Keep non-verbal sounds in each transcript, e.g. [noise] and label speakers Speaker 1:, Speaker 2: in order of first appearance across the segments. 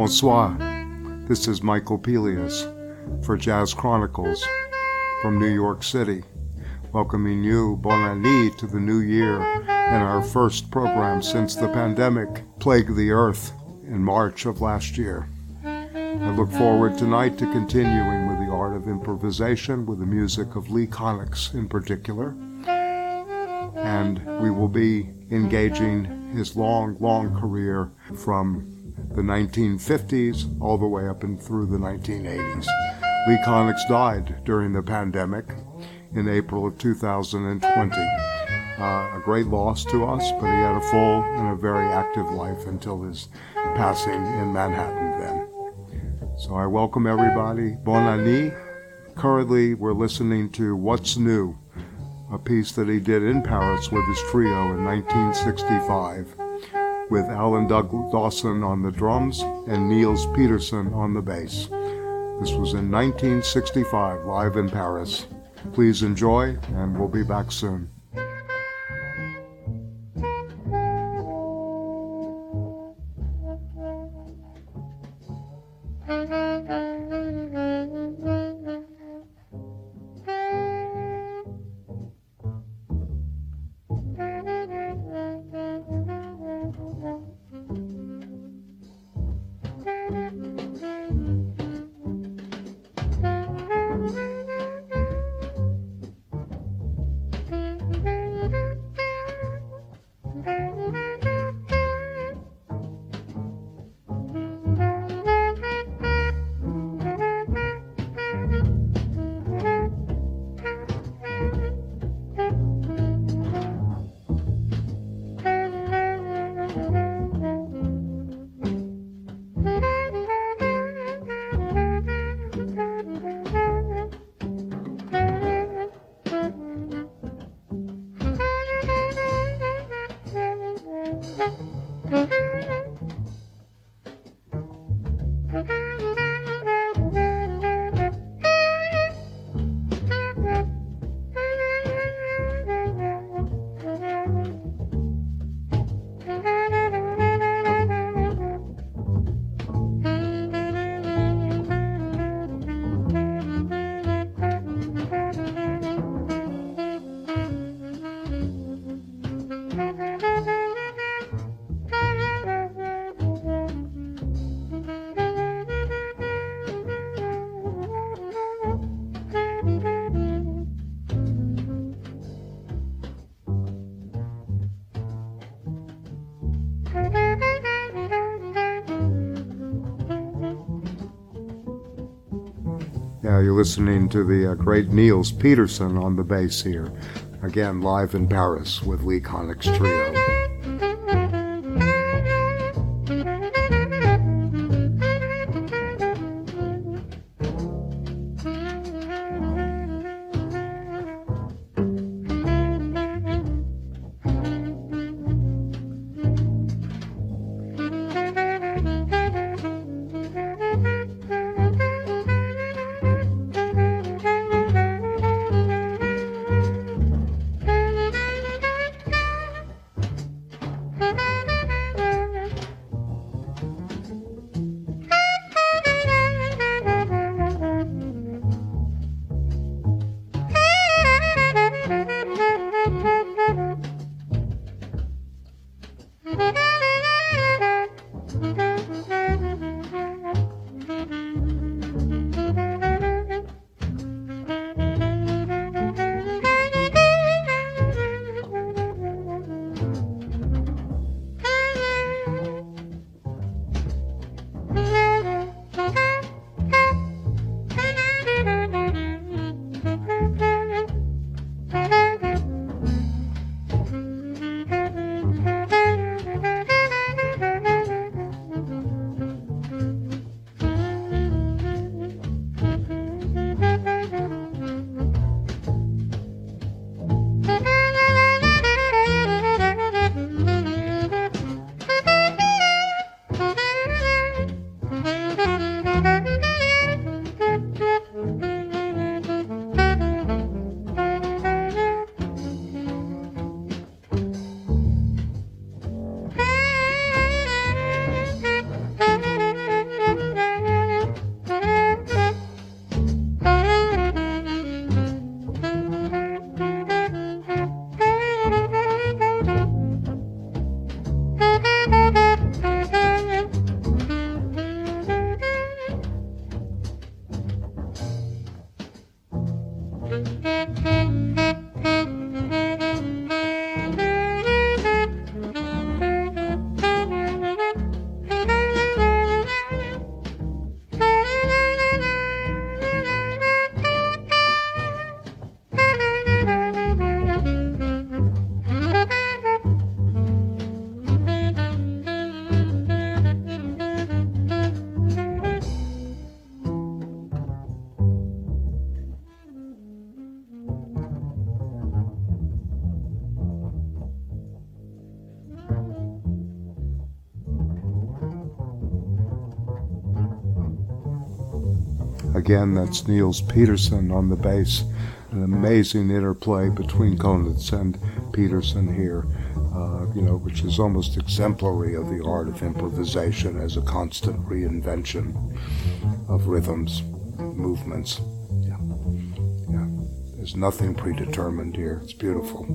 Speaker 1: Bonsoir. This is Michael Pelias for Jazz Chronicles from New York City, welcoming you, bon année, to the new year and our first program since the pandemic plagued the earth in March of last year. I look forward tonight to continuing with the art of improvisation with the music of Lee Konitz in particular. And we will be engaging his long, long career from the 1950s all the way up and through the 1980s. Lee Konitz died during the pandemic in April of 2020. Uh, a great loss to us, but he had a full and a very active life until his passing in Manhattan then. So I welcome everybody. Bon année. Currently, we're listening to What's New, a piece that he did in Paris with his trio in 1965 with Alan Doug Dawson on the drums and Niels Peterson on the bass. This was in 1965, live in Paris. Please enjoy, and we'll be back soon. You're listening to the uh, great Niels Peterson on the bass here, again live in Paris with Lee Konitz Trio. Again, that's Niels Peterson on the bass. An amazing interplay between Konitz and Peterson here, uh, you know, which is almost exemplary of the art of improvisation as a constant reinvention of rhythms, movements. Yeah. Yeah. There's nothing predetermined here. It's beautiful.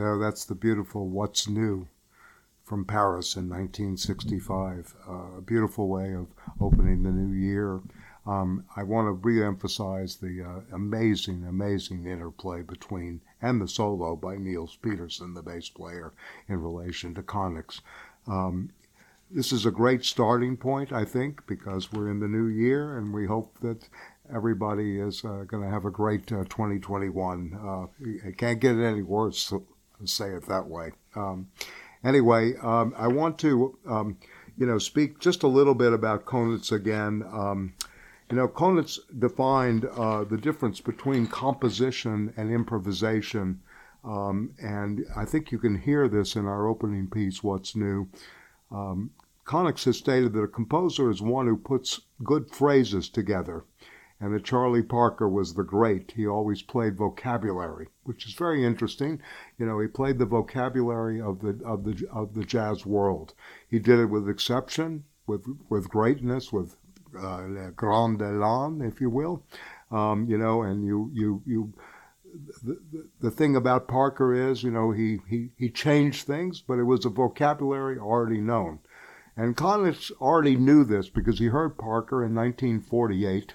Speaker 1: So that's the beautiful What's New from Paris in 1965. Uh, a beautiful way of opening the new year. Um, I want to re-emphasize the uh, amazing, amazing interplay between and the solo by Niels Peterson, the bass player, in relation to Konitz. Um, this is a great starting point, I think, because we're in the new year, and we hope that everybody is uh, going to have a great uh, 2021. Uh, it can't get any worse say it that way. Um, anyway, um, I want to, um, you know, speak just a little bit about Konitz again. Um, you know, Konitz defined uh, the difference between composition and improvisation, um, and I think you can hear this in our opening piece, What's New. Um, Konitz has stated that a composer is one who puts good phrases together and that Charlie Parker was the great. He always played vocabulary, which is very interesting. You know, he played the vocabulary of the of the of the jazz world. He did it with exception, with with greatness, with uh, grand élan, if you will. Um, you know, and you you you the, the thing about Parker is, you know, he, he, he changed things, but it was a vocabulary already known. And Konitz already knew this because he heard Parker in 1948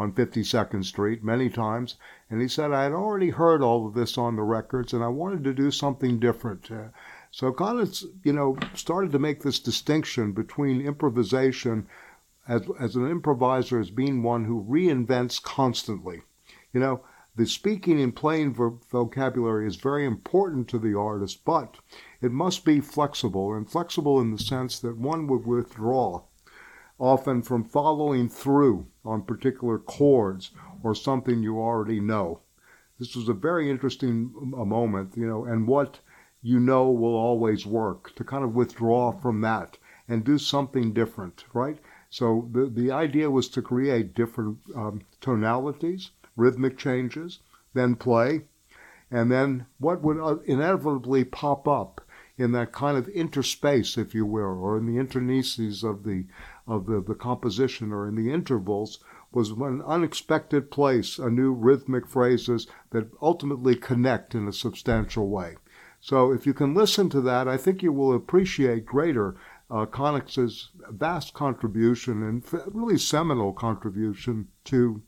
Speaker 1: on 52nd Street many times, and he said, I had already heard all of this on the records, and I wanted to do something different. Uh, so Konitz, you know, started to make this distinction between improvisation as, as an improviser as being one who reinvents constantly. You know, the speaking and playing vocabulary is very important to the artist, but it must be flexible, and flexible in the sense that one would withdraw often from following through on particular chords or something you already know. This was a very interesting moment, you know, and what you know will always work to kind of withdraw from that and do something different, right? So the, the idea was to create different um, tonalities rhythmic changes, then play, and then what would uh, inevitably pop up in that kind of interspace, if you will, or in the interstices of the of the, the composition or in the intervals was an unexpected place, a new rhythmic phrases that ultimately connect in a substantial way. So if you can listen to that, I think you will appreciate greater uh, vast contribution and really seminal contribution to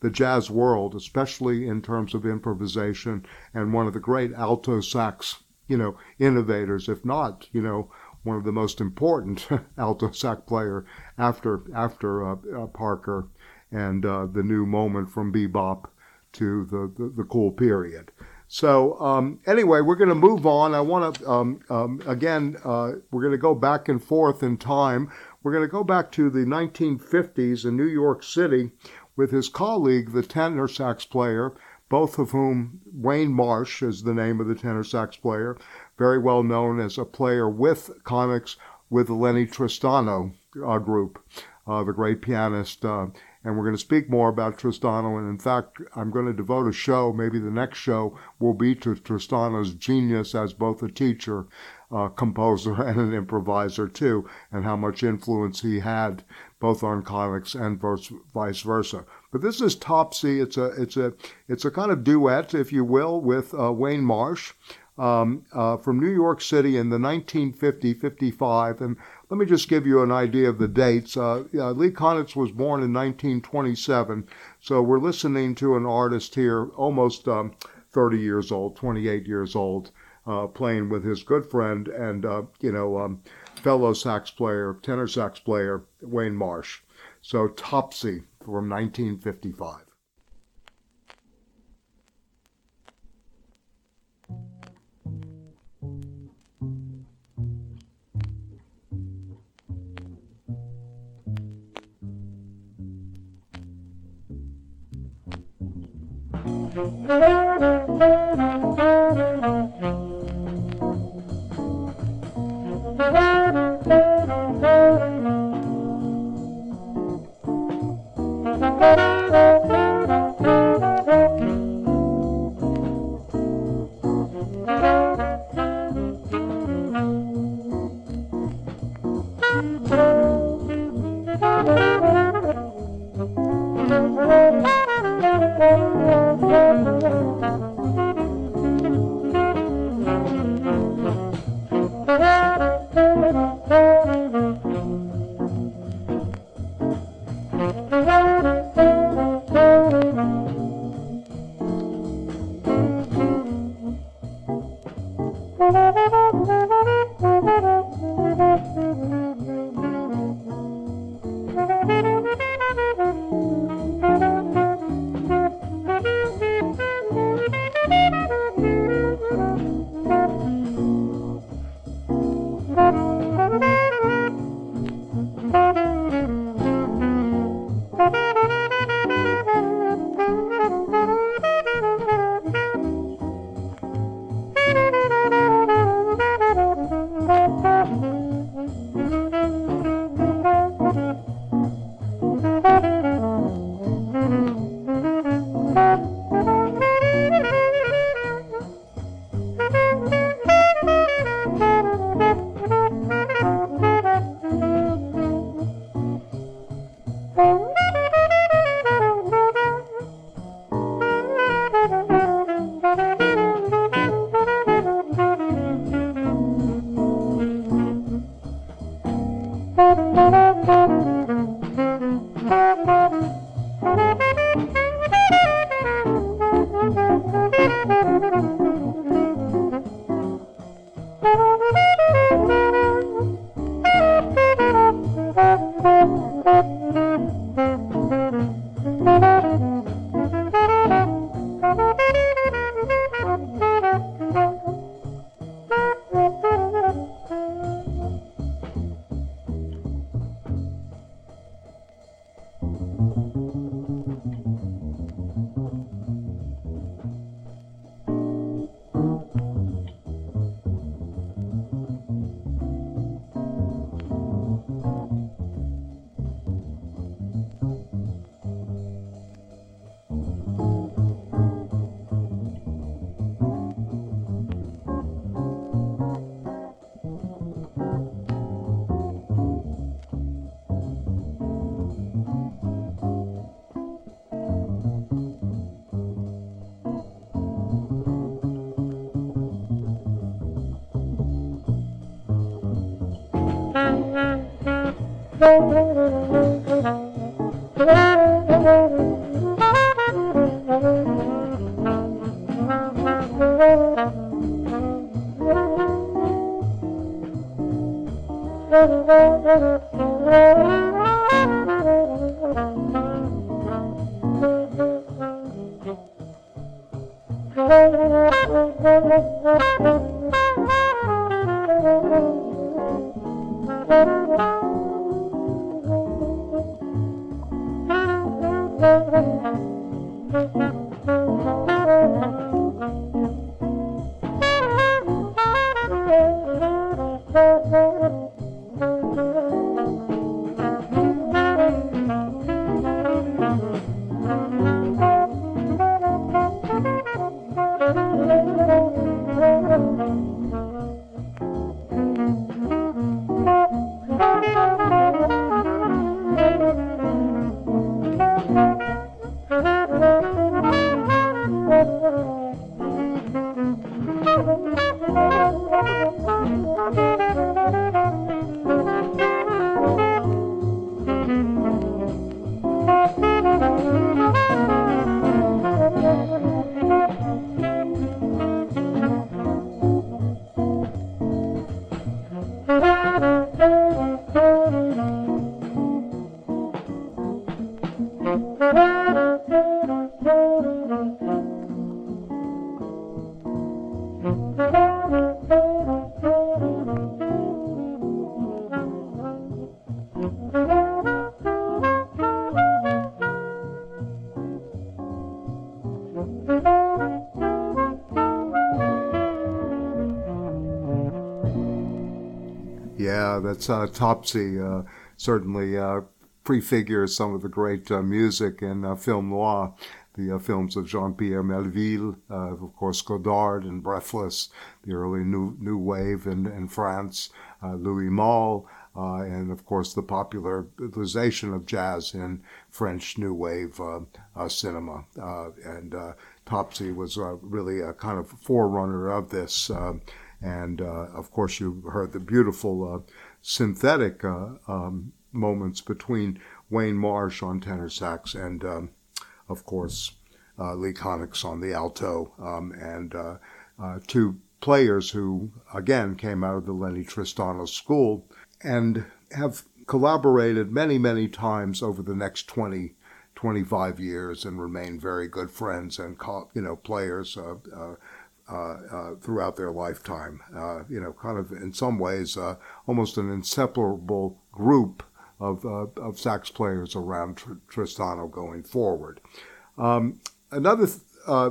Speaker 1: the jazz world, especially in terms of improvisation, and one of the great alto sax, you know, innovators, if not, you know, one of the most important [laughs] alto sax player after after uh, uh, Parker and uh, the new moment from bebop to the, the, the cool period. So um, anyway, we're going to move on. I want to um, um, again, uh, we're going to go back and forth in time. We're going to go back to the 1950s in New York City, with his colleague, the tenor sax player, both of whom, Warne Marsh is the name of the tenor sax player, very well known as a player with Konitz with Lennie Tristano uh, group, uh, the great pianist. Uh, and we're going to speak more about Tristano. And in fact, I'm going to devote a show, maybe the next show will be to Tristano's genius as both a teacher, uh, composer, [laughs] and an improviser, too, and how much influence he had both on Konitz and vice versa. But this is Topsy. It's a it's a it's a kind of duet, if you will, with uh, Warne Marsh um, uh, from New York City in the 1950-55. And let me just give you an idea of the dates. Uh, yeah, Lee Konitz was born in 1927, so we're listening to an artist here almost um, 30 years old, 28 years old, uh, playing with his good friend and uh, you know. Um, fellow sax player, tenor sax player, Warne Marsh. So Topsy from 1955. Thank you. That's uh, Topsy. Uh, certainly uh, prefigures some of the great uh, music in uh, film noir. The uh, films of Jean-Pierre Melville, of course Godard and Breathless, the early new new wave in, in France, Louis Malle, and of course the popularization of jazz in French new wave cinema. and Topsy was really a kind of forerunner of this. and of course, you heard the beautiful synthetic uh, um, moments between Warne Marsh on tenor sax and, um, of course, uh, Lee Konitz on the alto, um, and uh, uh, two players who, again, came out of the Lennie Tristano school and have collaborated many, many times over the next 20, 25 years and remain very good friends and, you know, players. Uh, uh, throughout their lifetime. Uh, you know, kind of in some ways, almost an inseparable group of, of sax players around Tr- Tristano going forward. Um, another, th-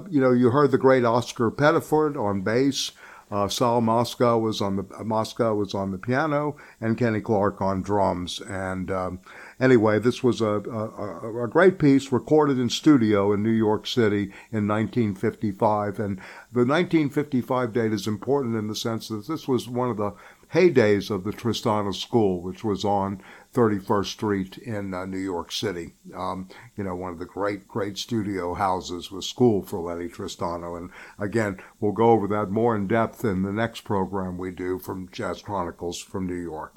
Speaker 1: you know, you heard the great Oscar Pettiford on bass. Uh, Sal Mosca was on the uh, Mosca was on the piano, and Kenny Clarke on drums. And um, anyway, this was a, a, a, great piece recorded in studio in New York City in 1955. And the 1955 date is important in the sense that this was one of the heydays of the Tristano School, which was on 31st Street in uh, New York City. Um, you know, one of the great, great studio houses was school for Lennie Tristano. And again, we'll go over that more in depth in the next program we do from Jazz Chronicles from New York.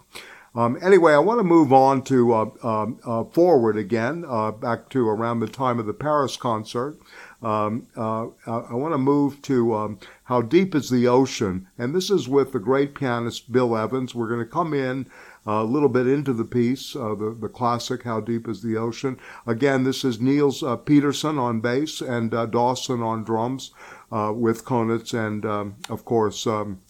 Speaker 1: Um, anyway, I want to move on to uh, um, uh, forward again, uh, back to around the time of the Paris concert. Um, uh, I want to move to um, How Deep is the Ocean? And this is with the great pianist Bill Evans. We're going to come in a little bit into the piece, uh, the, the classic How Deep is the Ocean. Again, this is Niels uh, Peterson on bass and uh, Dawson on drums uh, with Konitz and, um, of course, um,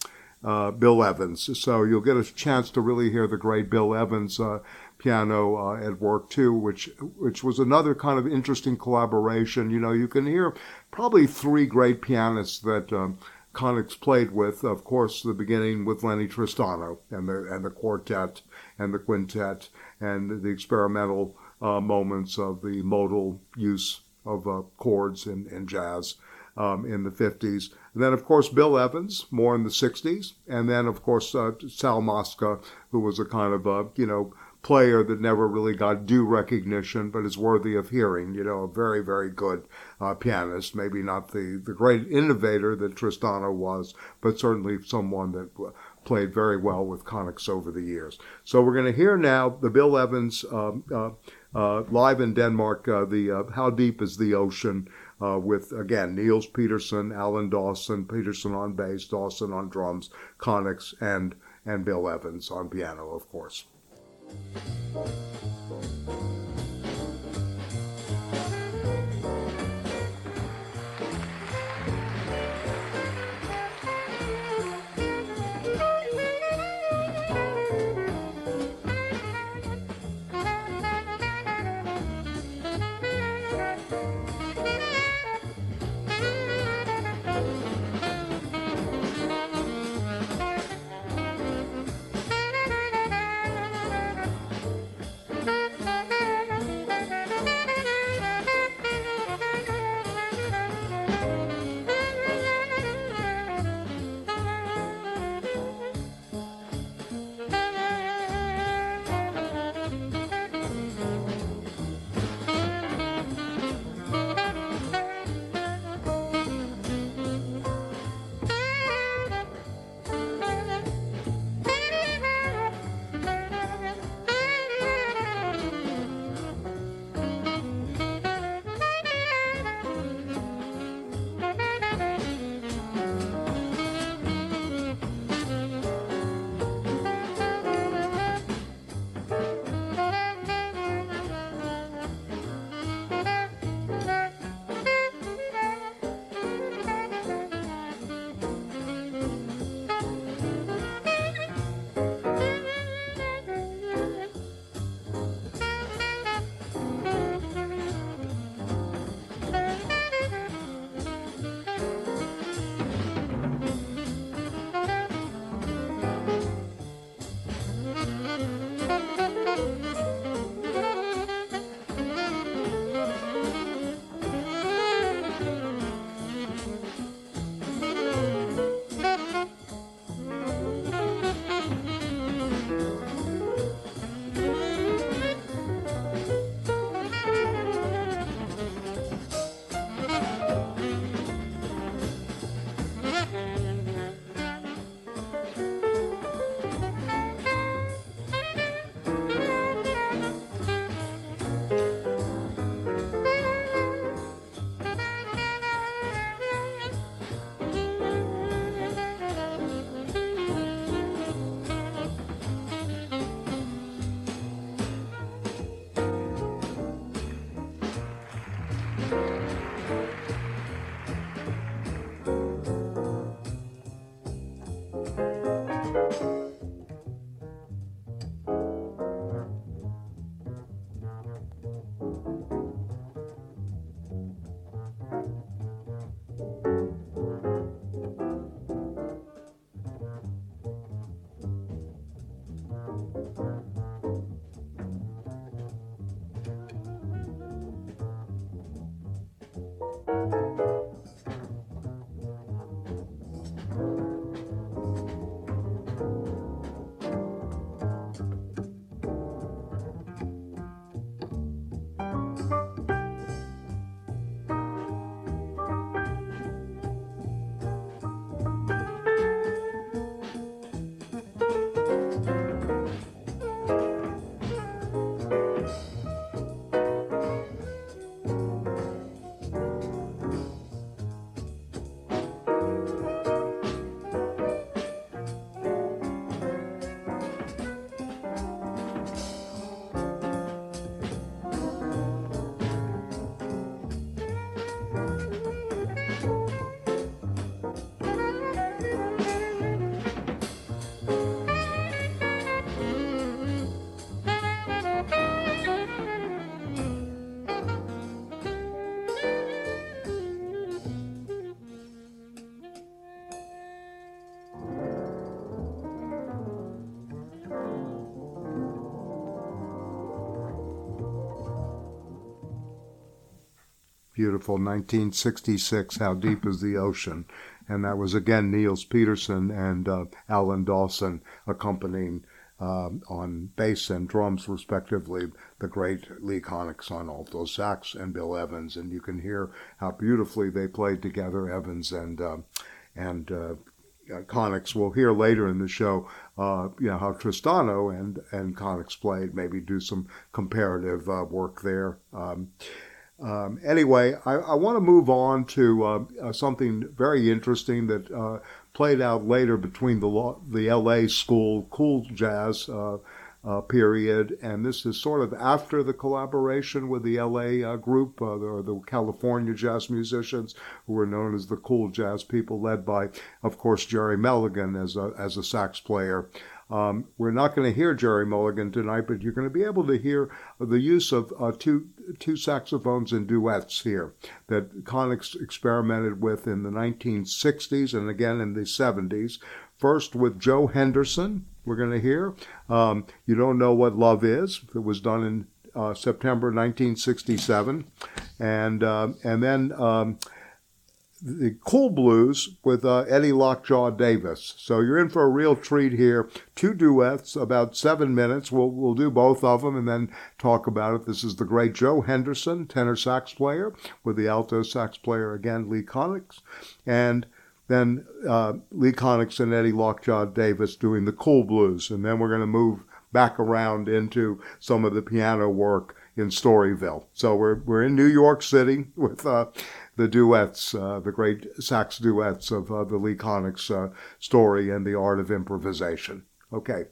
Speaker 1: uh, Bill Evans. So you'll get a chance to really hear the great Bill Evans piano uh, at work too, which which was another kind of interesting collaboration. You know, you can hear probably three great pianists that um, Konitz played with. Of course, the beginning with Lennie Tristano and the and the quartet and the quintet and the experimental uh, moments of the modal use of uh, chords in, in jazz um, in the 50s. And then, of course, Bill Evans, more in the 60s. And then, of course, uh, Sal Mosca, who was a kind of a, you know, player that never really got due recognition, but is worthy of hearing. You know, a very, very good uh, pianist. Maybe not the, the great innovator that Tristano was, but certainly someone that played very well with Konitz over the years. So we're going to hear now the Bill Evans um, uh, uh, live in Denmark, uh, the uh, How Deep is the Ocean, uh, with again Niels Peterson, Alan Dawson, Peterson on bass, Dawson on drums, Konitz, and and Bill Evans on piano, of course. Beautiful 1966 how deep is the ocean and that was again niels peterson and uh, alan dawson accompanying um, on bass and drums respectively the great lee konitz on alto sax and bill evans and you can hear how beautifully they played together evans and uh, and uh, uh, Konitz. We'll hear later in the show, uh, you know, how Tristano and and Konitz played. Maybe do some comparative uh, work there. Um, um, anyway, I, I want to move on to uh, uh, something very interesting that uh, played out later between the the L.A. school cool jazz uh, period, and this is sort of after the collaboration with the LA uh, group, uh, or the California jazz musicians, who were known as the cool jazz people, led by, of course, Gerry Mulligan as a, as a sax player. Um, we're not going to hear Gerry Mulligan tonight, but you're going to be able to hear the use of uh, two two saxophones in duets here that Konitz experimented with in the 1960s and again in the 70s. First with Joe Henderson, we're going to hear. Um, you Don't Know What Love Is. It was done in uh, September 1967. And, uh, and then um, the Cool Blues with uh, Eddie Lockjaw Davis. So you're in for a real treat here. Two duets, about seven minutes. We'll, we'll do both of them and then talk about it. This is the great Joe Henderson, tenor sax player, with the alto sax player again, Lee Konitz. And then uh, Lee Konitz and Eddie Lockjaw Davis doing the cool blues. And then we're going to move back around into some of the piano work in Storyville. So we're, we're in New York City with uh, the duets, uh, the great sax duets of uh, the Lee Konitz uh, story and the art of improvisation. Okay.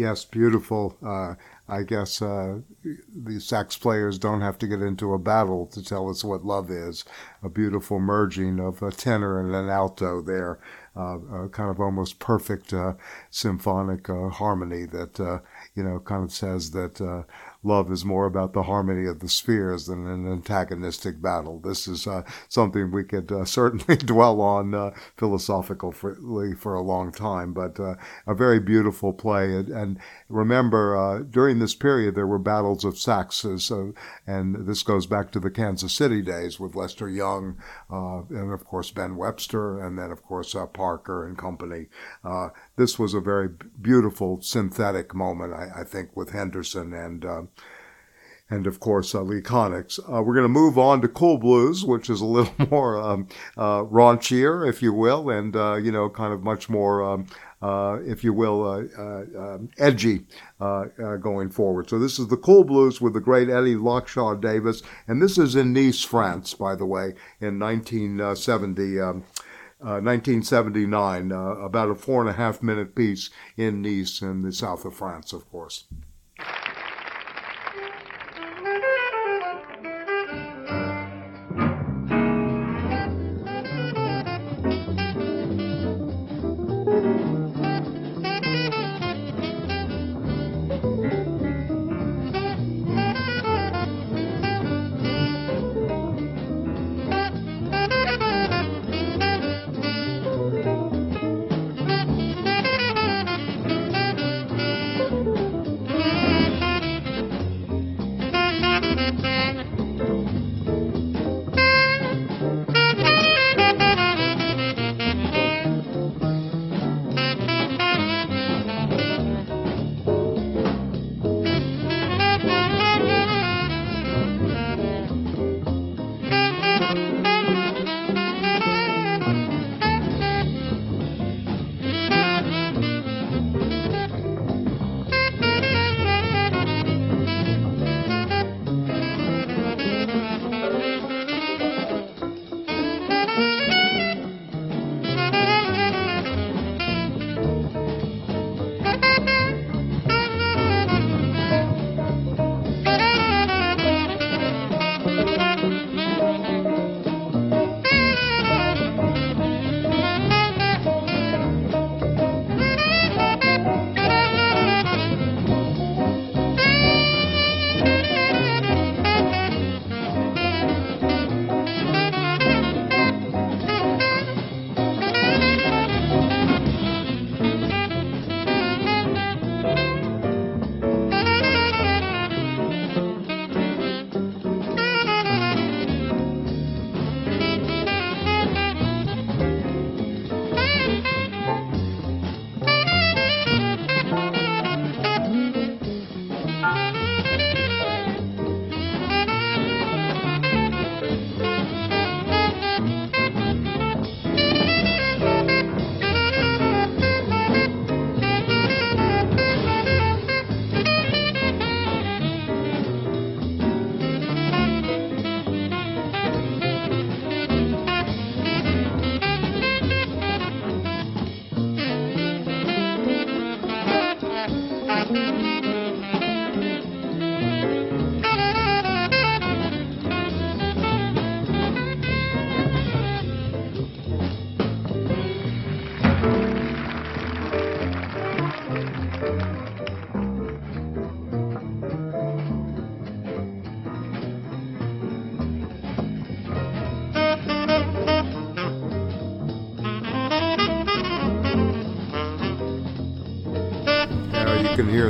Speaker 1: Yes, beautiful. Uh, I guess uh, the sax players don't have to get into a battle to tell us what love is. A beautiful merging of a tenor and an alto there, uh, kind of almost perfect uh, symphonic uh, harmony that uh, you know kind of says that love is more about the harmony of the spheres than an antagonistic battle. This is uh, something we could uh, [laughs] certainly dwell on uh, philosophically for a long time, but uh, a very beautiful play. And, and remember, uh, during this period, there were battles of saxes, and this goes back to the Kansas City days with Lester Young, uh, and of course Ben Webster, and then of course Parker and company this was a very beautiful synthetic moment, I, I think, with Henderson and uh, and of course uh, Lee Konitz. Uh, we're going to move on to Cool Blues, which is a little [laughs] more um, uh, raunchier, if you will, and uh, you know, kind of much more. Um, uh, if you will, um, edgy going forward. So this is the Cool Blues with the great Eddie Lockjaw Davis, and this is in Nice, France, by the way, in 1970. Um, 1979, uh, uh, about a four and a half minute piece in Nice in the south of France, of course.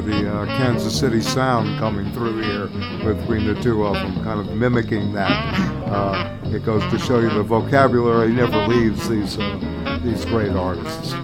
Speaker 1: The uh, Kansas City sound coming through here between the two of them, kind of mimicking that. Uh, it goes to show you the vocabulary never leaves these uh, these great artists.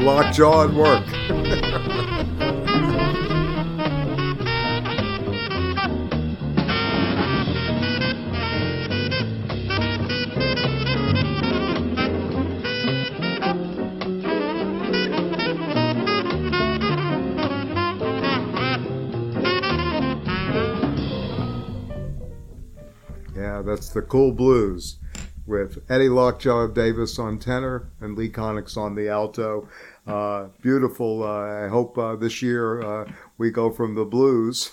Speaker 1: Lockjaw at work. Yeah, that's the Cool Blues with Eddie Lockjaw Davis on tenor and Lee Konitz on the alto. Uh, beautiful. Uh, I hope uh, this year uh, we go from the blues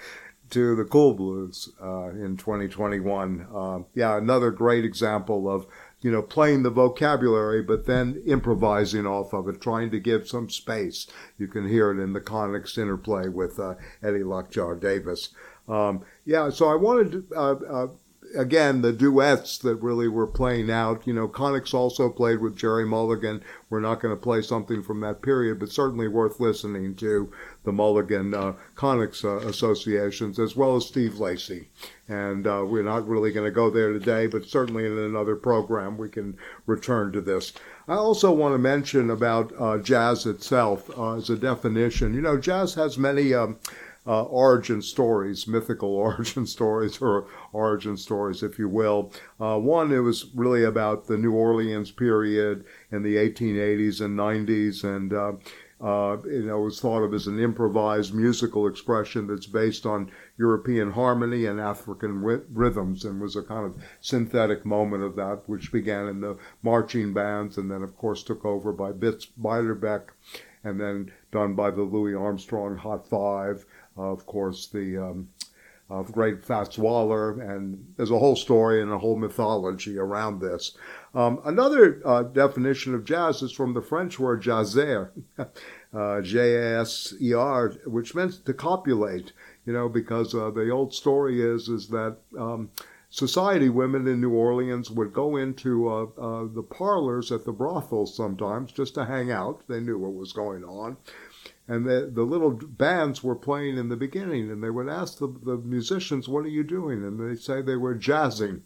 Speaker 1: [laughs] to the cool blues uh, in 2021. Uh, yeah, another great example of you know playing the vocabulary, but then improvising off of it, trying to give some space. You can hear it in the Konitz interplay with Eddie Lockjaw Davis. Um, yeah, so I wanted to again, the duets that really were playing out. You know, Konitz also played with Gerry Mulligan. We're not going to play something from that period, but certainly worth listening to the Mulligan uh, uh, associations, as well as Steve Lacy. And uh, we're not really going to go there today, but certainly in another program we can return to this. I also want to mention about uh, jazz itself uh, as a definition. You know, jazz has many. Um, uh, origin stories, mythical [laughs] origin stories, or origin stories, if you will. Uh, one, it was really about the New Orleans period in the 1880s and 90s, and uh, uh, you know, it was thought of as an improvised musical expression that's based on European harmony and African rhythms, and was a kind of synthetic moment of that, which began in the marching bands, and then, of course, took over by Bix Beiderbecke, and then done by the Louis Armstrong Hot Five, of course, the um, of great Fats Waller, and there's a whole story and a whole mythology around this. Um, another uh, definition of jazz is from the French word jaser, [laughs] uh, J-A-S-E-R, which meant to copulate. You know, because uh, the old story is is that um, society women in New Orleans would go into uh, uh, the parlors at the brothels sometimes just to hang out. They knew what was going on. And the, the little bands were playing in the beginning and they would ask the, the musicians what are you doing? And they say they were jazzing.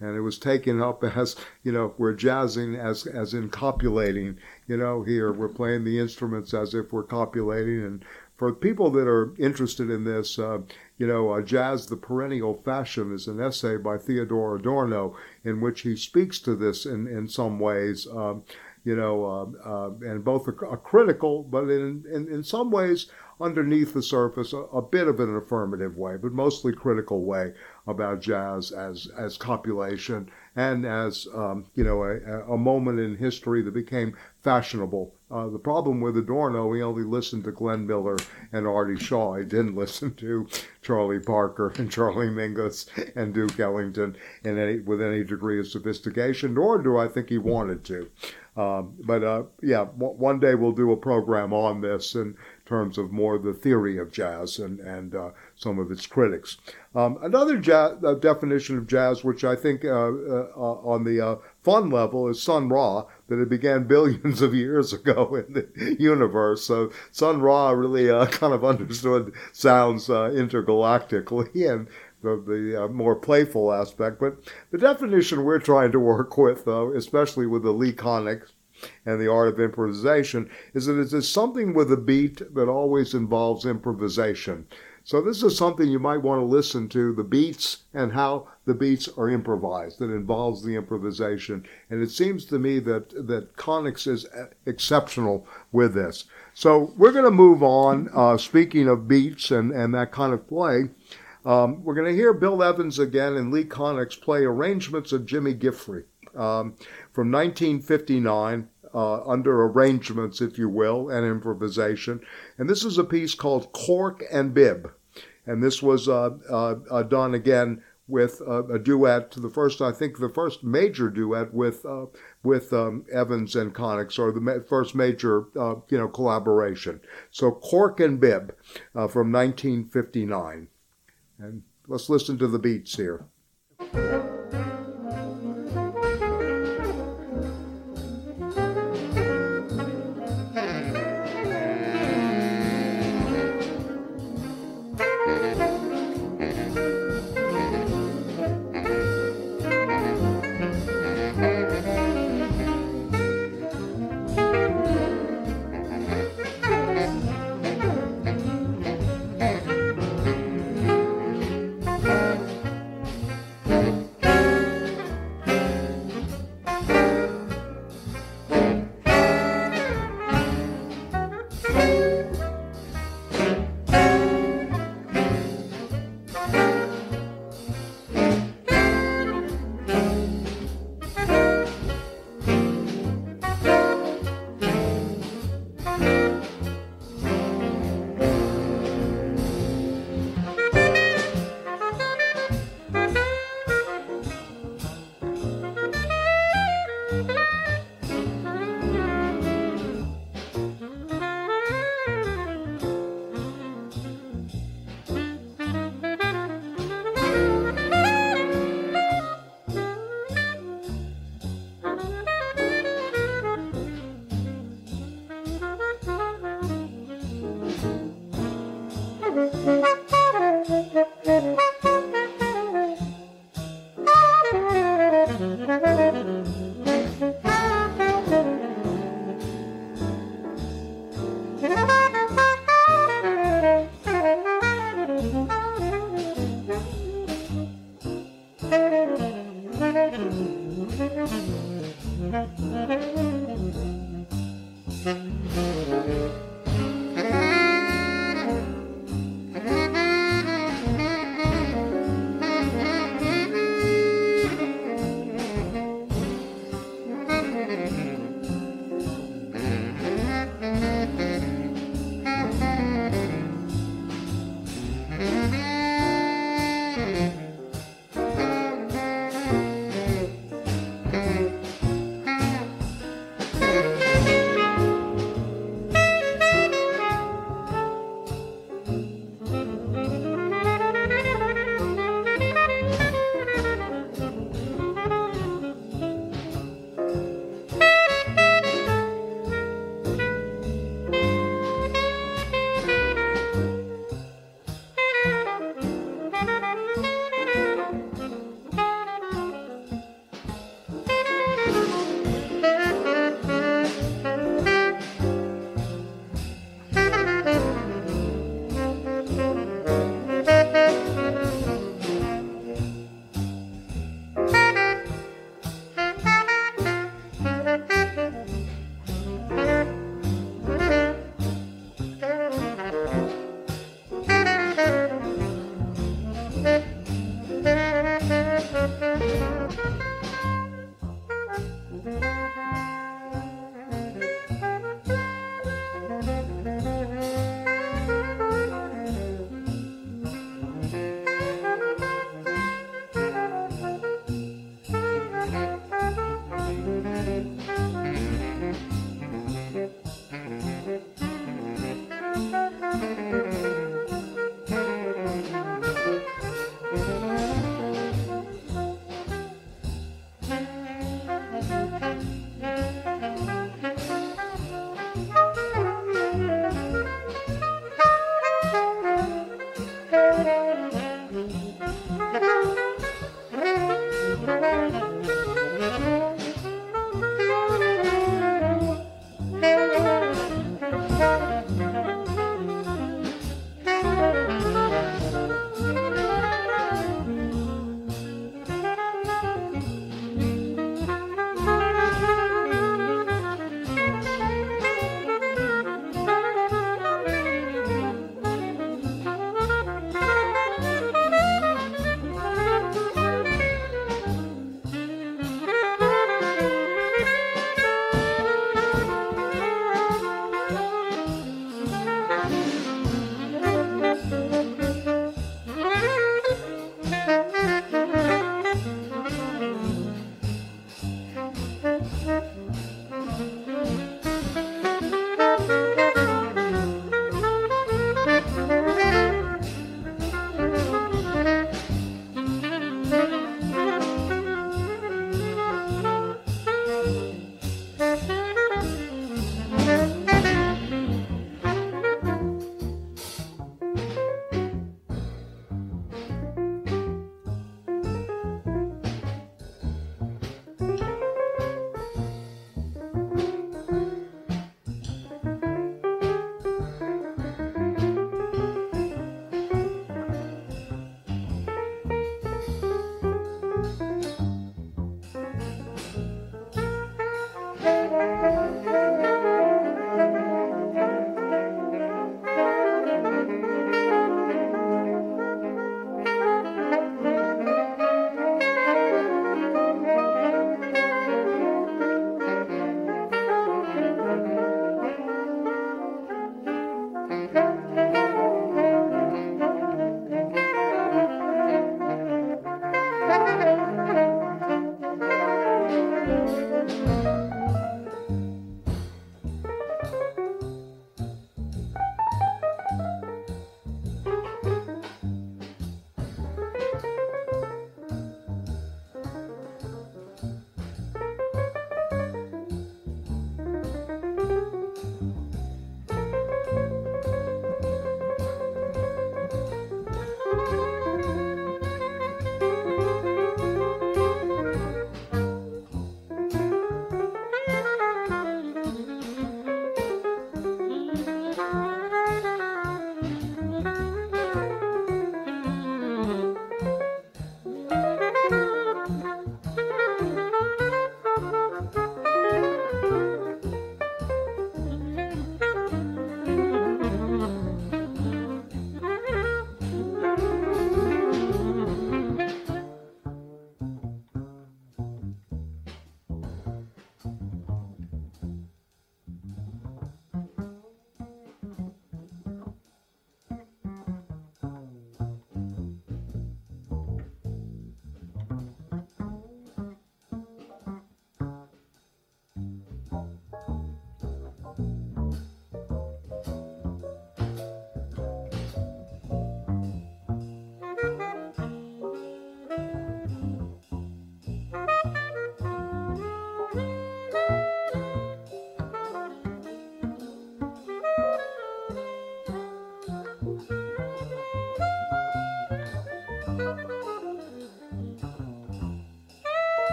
Speaker 1: And it was taken up [laughs] as you know we're jazzing as as in copulating. You know here we're playing the instruments as if we're copulating. And for people that are interested in this uh, you know uh, jazz the perennial fashion is an essay by Theodor Adorno in which he speaks to this in in some ways um, you know, uh, uh, and both are, are, critical, but in, in, in some ways, underneath the surface, a, a, bit of an affirmative way, but mostly critical way about jazz as as copulation and as um, you know a, a, moment in history that became fashionable. Uh, the problem with Adorno, he only listened to Glenn Miller and Artie Shaw. He didn't [laughs] listen to Charlie Parker and Charlie Mingus and Duke Ellington in any, with any degree of sophistication, nor do I think he wanted to. Um, but uh, yeah, w- one day we'll do a program on this in terms of more the theory of jazz and, and uh, some of its critics. Um, another jazz, uh, definition of jazz, which I think uh, uh, uh, on the fun level is Sun Ra, that it began [laughs] billions of years ago in the universe. So Sun Ra really [laughs] kind of understood sounds intergalactically [laughs] and the, the uh, more playful aspect. But the definition we're trying to work with, though, especially with the Lee Konitz and the art of improvisation, is that it is something with a beat that always involves improvisation. So this is something you might want to listen to the beats and how the beats are improvised. That involves the improvisation, and it seems to me that that Konitz is exceptional with this. So we're going to move on. Uh, speaking of beats and and that kind of play. Um, we're going to hear Bill Evans again and Lee Konitz play arrangements of Jimmy Giuffre um, from 1959. Uh, under arrangements, if you will, and improvisation. And this is a piece called Cork and Bib. And this was uh, uh, uh done again with uh, a duet, the first, I think, the first major duet with with um, Evans and Konitz, or the ma- first major, you know, collaboration. So Cork and Bib from 1959. And let's listen to the beats here.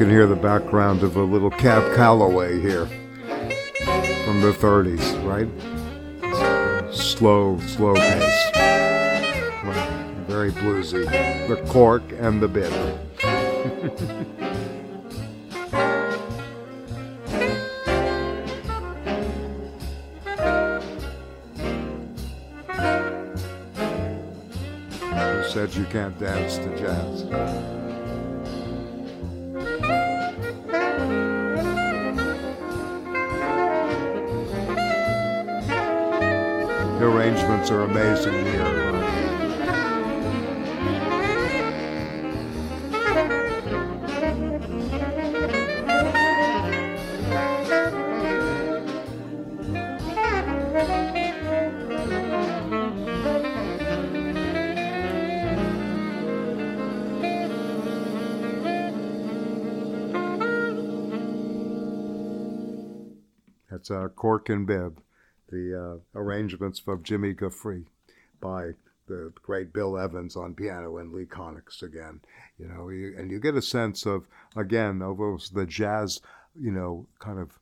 Speaker 1: Can hear the background of a little Cab Calloway here from the 30s, right? Slow, slow pace. Very bluesy. The cork and the bit. [laughs] Said you can't dance to jazz? The arrangements are amazing here. That's uh, Cork and Bib the uh, arrangements of Jimmy Giuffre by the great Bill Evans on piano and Lee Konitz again. You know, you, and you get a sense of again of the jazz, you know, kind of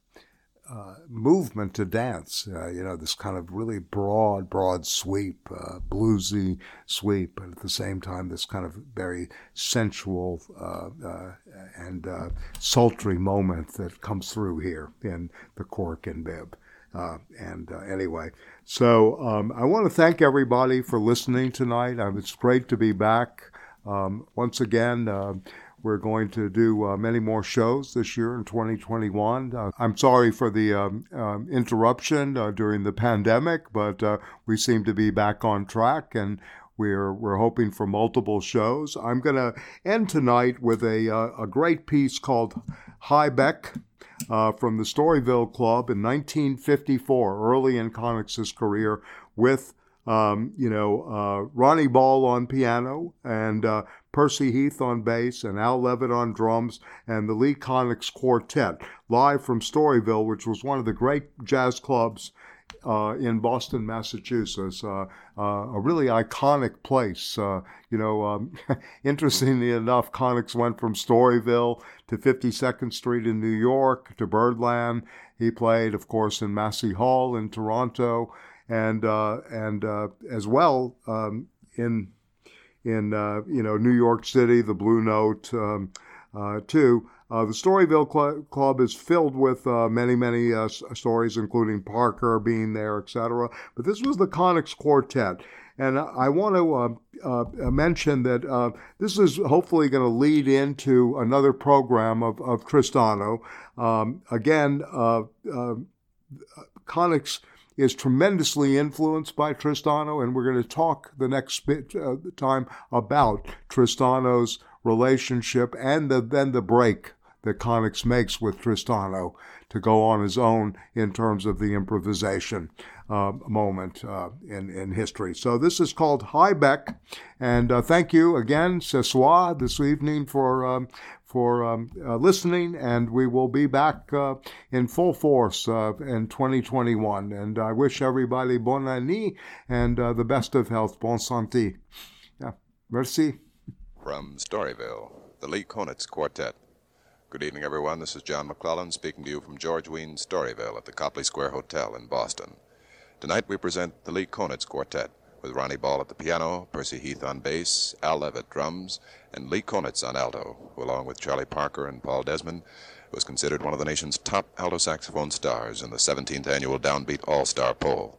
Speaker 1: uh, movement to dance. Uh, you know, this kind of really broad, broad sweep, uh, bluesy sweep, but at the same time, this kind of very sensual uh, uh, and uh, sultry moment that comes through here in the cork and Bib. Uh, and uh, anyway, so um, I want to thank everybody for listening tonight. Um, it's great to be back. Um, once again, uh, we're going to do uh, many more shows this year in 2021. Uh, I'm sorry for the um, um, interruption uh, during the pandemic, but we seem to be back on track and we're, we're hoping for multiple shows. I'm going to end tonight with a, a great piece called Beck uh, from the Storyville Club in 1954, early in Konitz's career, with um, you know uh, Ronnie Ball on piano and uh, Percy Heath on bass and Al Levitt on drums and the Lee Konitz Quartet live from Storyville, which was one of the great jazz clubs uh, in Boston, Massachusetts, uh, uh, a really iconic place. Uh, you know, um, [laughs] interestingly enough, Konitz went from Storyville to 52nd Street in New York to Birdland. He played, of course, in Massey Hall in Toronto, and uh, and uh, as well um, in in you know New York City, the Blue Note um, too. Uh, the Storyville Cl- Club is filled with uh, many, many uh, stories, including Parker being there, etc. But this was the Konitz Quartet. And I want to uh, uh, mention that uh, this is hopefully going to lead into another program of, of Tristano. Um, again, Konitz is tremendously influenced by Tristano, and we're going to talk the next bit, time about Tristano's relationship and the, then the break that Konitz makes with Tristano to go on his own in terms of the improvisation uh, moment uh, in, in history. So this is called Hi Beck, and uh, thank you again, ce soir, this evening for um, for um, uh, listening, and we will be back uh, in full force uh, in 2021. And I wish everybody bonne année and the best of health, bon santé. Yeah, merci.
Speaker 2: From Storyville, the Lee Konitz Quartet. Good evening, everyone. This is John McLellan speaking to you from George Wein's Storyville at the Copley Square Hotel in Boston. Tonight we present the Lee Konitz Quartet with Ronnie Ball at the piano, Percy Heath on bass, Al Levitt drums, and Lee Konitz on alto, who, along with Charlie Parker and Paul Desmond, was considered one of the nation's top alto saxophone stars in the 17th annual Downbeat All-Star Poll.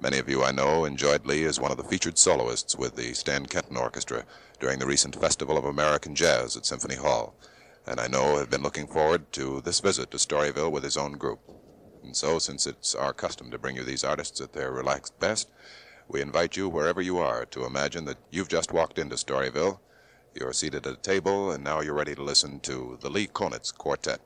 Speaker 2: Many of you I know enjoyed Lee as one of the featured soloists with the Stan Kenton Orchestra during the recent Festival of American Jazz at Symphony Hall and I know have been looking forward to this visit to Storyville with his own group. And so, since it's our custom to bring you these artists at their relaxed best, we invite you, wherever you are, to imagine that you've just walked into Storyville, you're seated at a table, and now you're ready to listen to the Lee Konitz Quartet.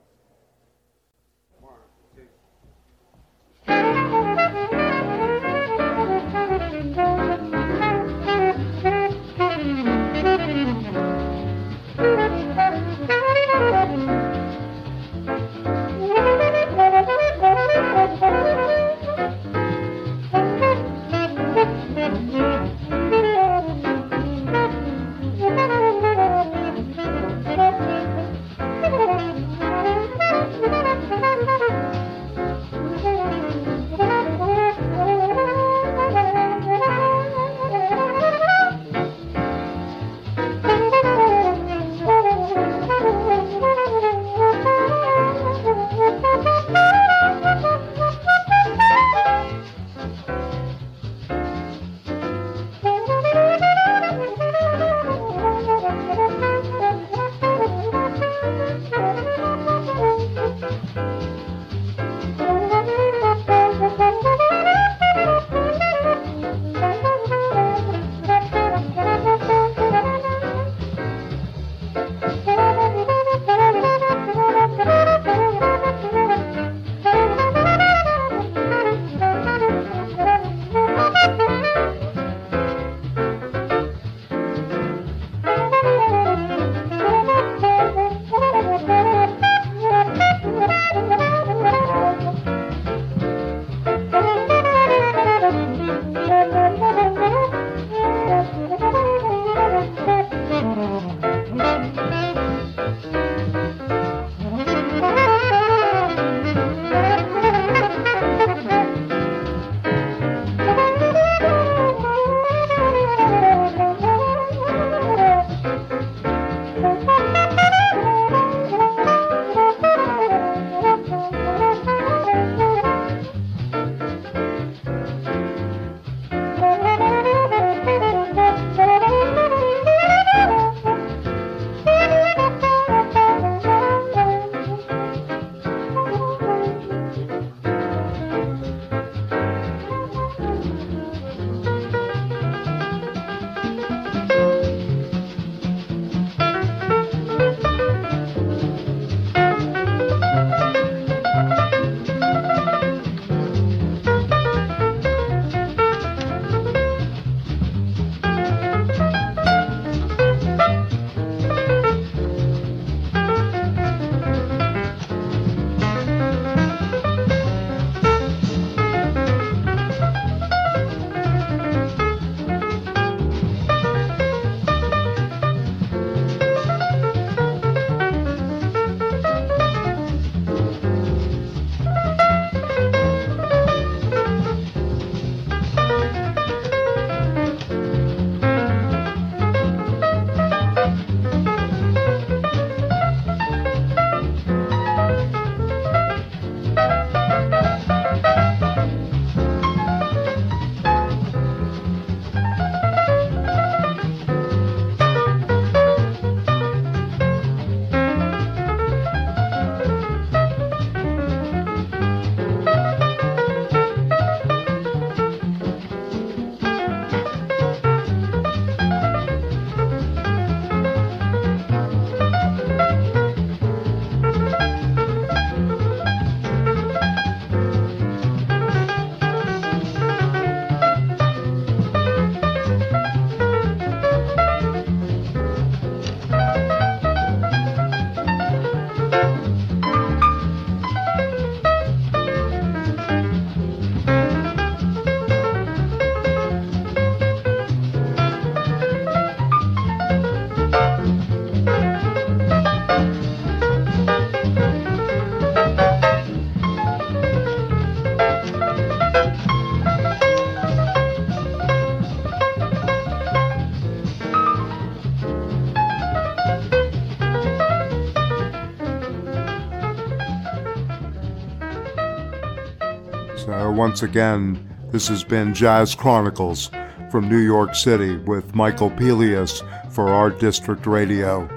Speaker 1: Once again, this has been Jazz Chronicles from New York City with Michael Pelias for Art District Radio.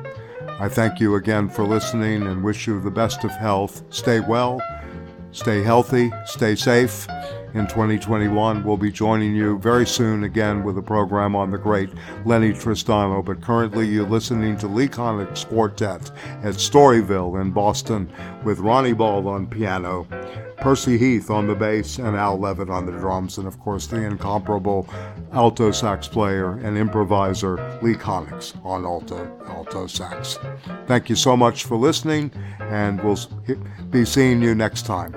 Speaker 1: I thank you again for listening and wish you the best of health. Stay well, stay healthy, stay safe. In 2021, we'll be joining you very soon again with a program on the great Lennie Tristano. But currently, you're listening to Lee Konitz Quartet at Storyville in Boston with Ronnie Ball on piano. Percy Heath on the bass and Al Levitt on the drums, and of course the incomparable alto sax player and improviser Lee Konitz on alto alto sax. Thank you so much for listening, and we'll be seeing you next time.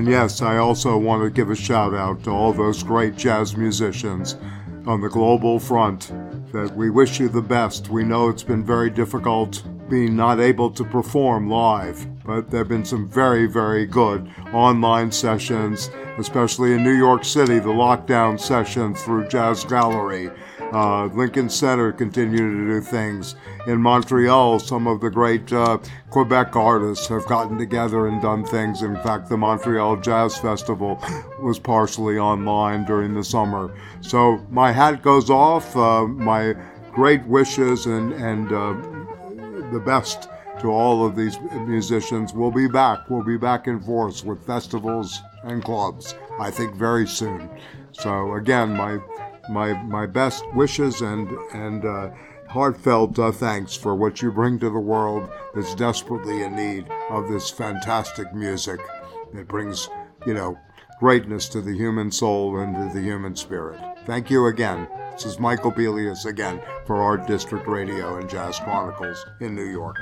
Speaker 1: And yes, I also want to give a shout out to all those great jazz musicians on the global front that we wish you the best. We know it's been very difficult being not able to perform live, but there have been some very, very good online sessions, especially in New York City, the lockdown sessions through Jazz Gallery uh, Lincoln Center continue to do things. In Montreal, some of the great uh, Quebec artists have gotten together and done things. In fact, the Montreal Jazz Festival was partially online during the summer. So my hat goes off. Uh, my great wishes and, and uh, the best to all of these musicians. We'll be back. We'll be back in force with festivals and clubs, I think, very soon. So, again, my my my best wishes and and uh, heartfelt uh, thanks for what you bring to the world that's desperately in need of this fantastic music that brings you know greatness to the human soul and to the human spirit. Thank you again. This is Michael Pelias again for Art District Radio and Jazz Chronicles in New York.